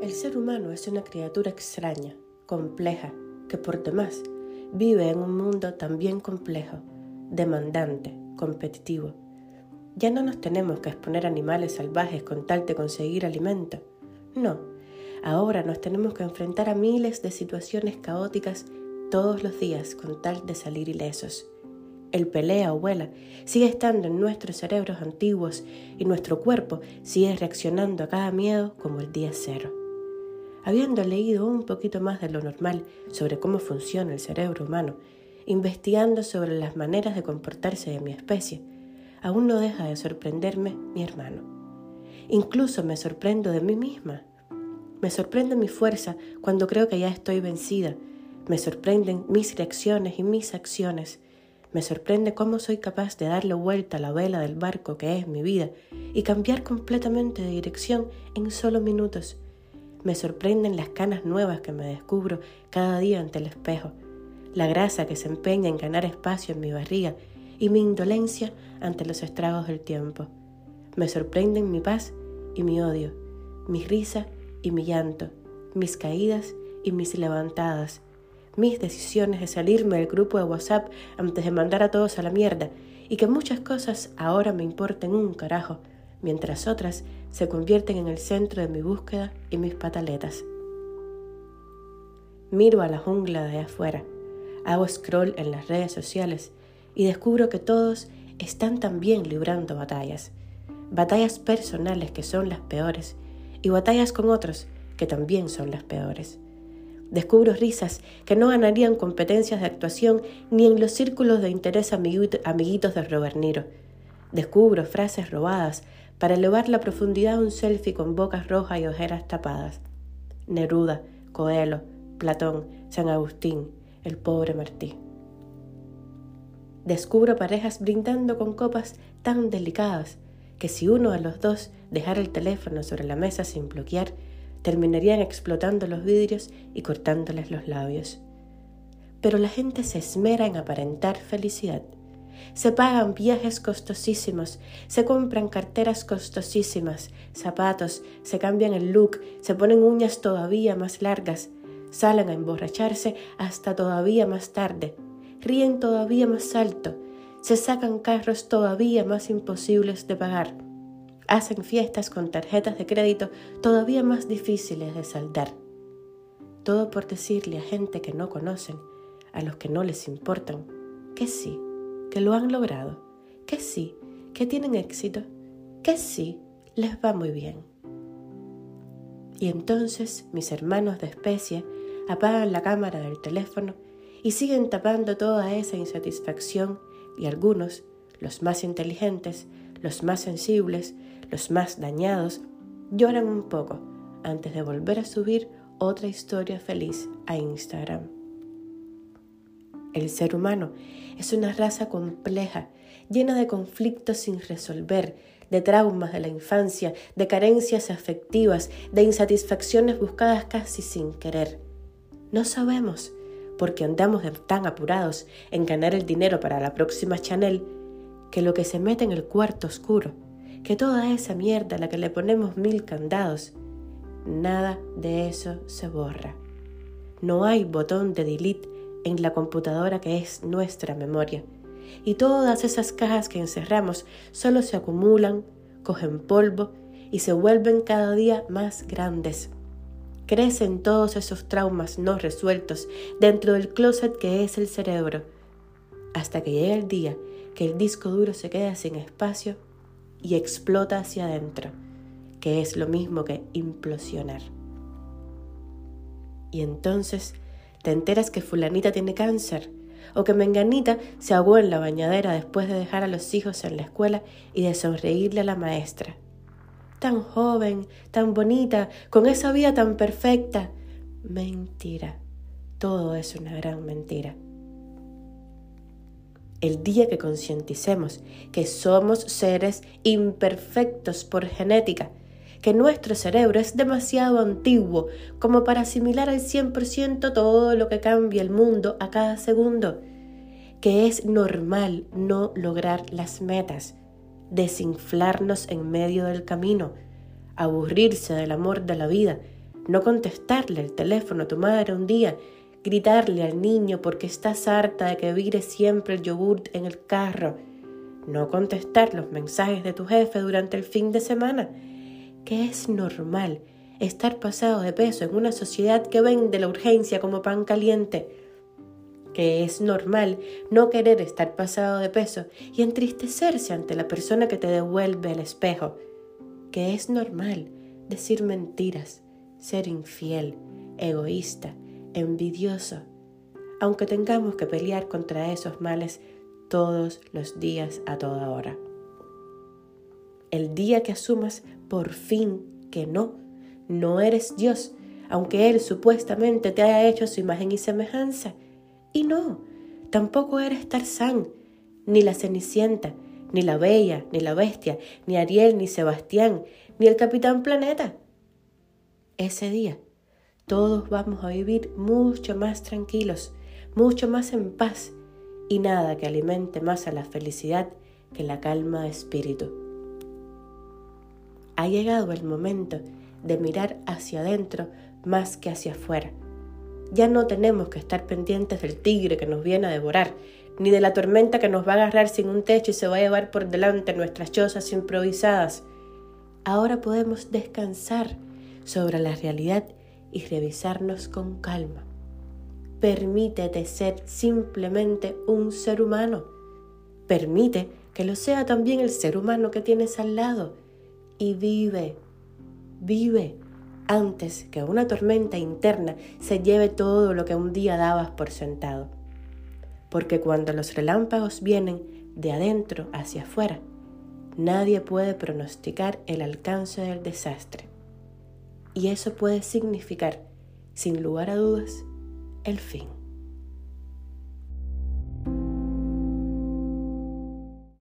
El ser humano es una criatura extraña, compleja, que por demás vive en un mundo también complejo, demandante, competitivo. Ya no nos tenemos que exponer a animales salvajes con tal de conseguir alimento. No, ahora nos tenemos que enfrentar a miles de situaciones caóticas todos los días con tal de salir ilesos. El pelea o vuela sigue estando en nuestros cerebros antiguos y nuestro cuerpo sigue reaccionando a cada miedo como el día cero. Habiendo leído un poquito más de lo normal sobre cómo funciona el cerebro humano, investigando sobre las maneras de comportarse de mi especie, aún no deja de sorprenderme mi hermano. Incluso me sorprendo de mí misma. Me sorprende mi fuerza cuando creo que ya estoy vencida. Me sorprenden mis reacciones y mis acciones. Me sorprende cómo soy capaz de darle vuelta a la vela del barco que es mi vida y cambiar completamente de dirección en solo minutos. Me sorprenden las canas nuevas que me descubro cada día ante el espejo, la grasa que se empeña en ganar espacio en mi barriga y mi indolencia ante los estragos del tiempo. Me sorprenden mi paz y mi odio, mi risa y mi llanto, mis caídas y mis levantadas, mis decisiones de salirme del grupo de WhatsApp antes de mandar a todos a la mierda y que muchas cosas ahora me importen un carajo, mientras otras se convierten en el centro de mi búsqueda y mis pataletas. Miro a la jungla de afuera, hago scroll en las redes sociales y descubro que todos están también librando batallas, batallas personales que son las peores y batallas con otros que también son las peores. Descubro risas que no ganarían competencias de actuación ni en los círculos de interés amiguitos de Robert Niro. Descubro frases robadas para elevar la profundidad de un selfie con bocas rojas y ojeras tapadas. Neruda, Coelho, Platón, San Agustín, el pobre Martí. Descubro parejas brindando con copas tan delicadas que si uno de los dos dejara el teléfono sobre la mesa sin bloquear, terminarían explotando los vidrios y cortándoles los labios. Pero la gente se esmera en aparentar felicidad se pagan viajes costosísimos, se compran carteras costosísimas, zapatos, se cambian el look, se ponen uñas todavía más largas, salen a emborracharse hasta todavía más tarde, ríen todavía más alto, se sacan carros todavía más imposibles de pagar, hacen fiestas con tarjetas de crédito todavía más difíciles de saldar. Todo por decirle a gente que no conocen, a los que no les importan, que sí que lo han logrado, que sí, que tienen éxito, que sí, les va muy bien. Y entonces mis hermanos de especie apagan la cámara del teléfono y siguen tapando toda esa insatisfacción y algunos, los más inteligentes, los más sensibles, los más dañados, lloran un poco antes de volver a subir otra historia feliz a Instagram. El ser humano es una raza compleja, llena de conflictos sin resolver, de traumas de la infancia, de carencias afectivas, de insatisfacciones buscadas casi sin querer. No sabemos, porque andamos tan apurados en ganar el dinero para la próxima Chanel, que lo que se mete en el cuarto oscuro, que toda esa mierda a la que le ponemos mil candados, nada de eso se borra. No hay botón de delete en la computadora que es nuestra memoria. Y todas esas cajas que encerramos solo se acumulan, cogen polvo y se vuelven cada día más grandes. Crecen todos esos traumas no resueltos dentro del closet que es el cerebro, hasta que llega el día que el disco duro se queda sin espacio y explota hacia adentro, que es lo mismo que implosionar. Y entonces te enteras que fulanita tiene cáncer o que menganita se ahogó en la bañadera después de dejar a los hijos en la escuela y de sonreírle a la maestra. Tan joven, tan bonita, con esa vida tan perfecta. Mentira. Todo es una gran mentira. El día que concienticemos que somos seres imperfectos por genética que nuestro cerebro es demasiado antiguo como para asimilar al 100% todo lo que cambia el mundo a cada segundo, que es normal no lograr las metas, desinflarnos en medio del camino, aburrirse del amor de la vida, no contestarle el teléfono a tu madre un día, gritarle al niño porque estás harta de que vire siempre el yogurt en el carro, no contestar los mensajes de tu jefe durante el fin de semana, que es normal estar pasado de peso en una sociedad que vende la urgencia como pan caliente, que es normal no querer estar pasado de peso y entristecerse ante la persona que te devuelve el espejo, que es normal decir mentiras, ser infiel, egoísta, envidioso, aunque tengamos que pelear contra esos males todos los días a toda hora. El día que asumas por fin que no, no eres Dios, aunque Él supuestamente te haya hecho su imagen y semejanza. Y no, tampoco eres Tarzán, ni la Cenicienta, ni la Bella, ni la Bestia, ni Ariel, ni Sebastián, ni el Capitán Planeta. Ese día todos vamos a vivir mucho más tranquilos, mucho más en paz y nada que alimente más a la felicidad que la calma de espíritu. Ha llegado el momento de mirar hacia adentro más que hacia afuera. Ya no tenemos que estar pendientes del tigre que nos viene a devorar, ni de la tormenta que nos va a agarrar sin un techo y se va a llevar por delante nuestras chozas improvisadas. Ahora podemos descansar sobre la realidad y revisarnos con calma. Permítete ser simplemente un ser humano. Permite que lo sea también el ser humano que tienes al lado. Y vive, vive antes que una tormenta interna se lleve todo lo que un día dabas por sentado. Porque cuando los relámpagos vienen de adentro hacia afuera, nadie puede pronosticar el alcance del desastre. Y eso puede significar, sin lugar a dudas, el fin.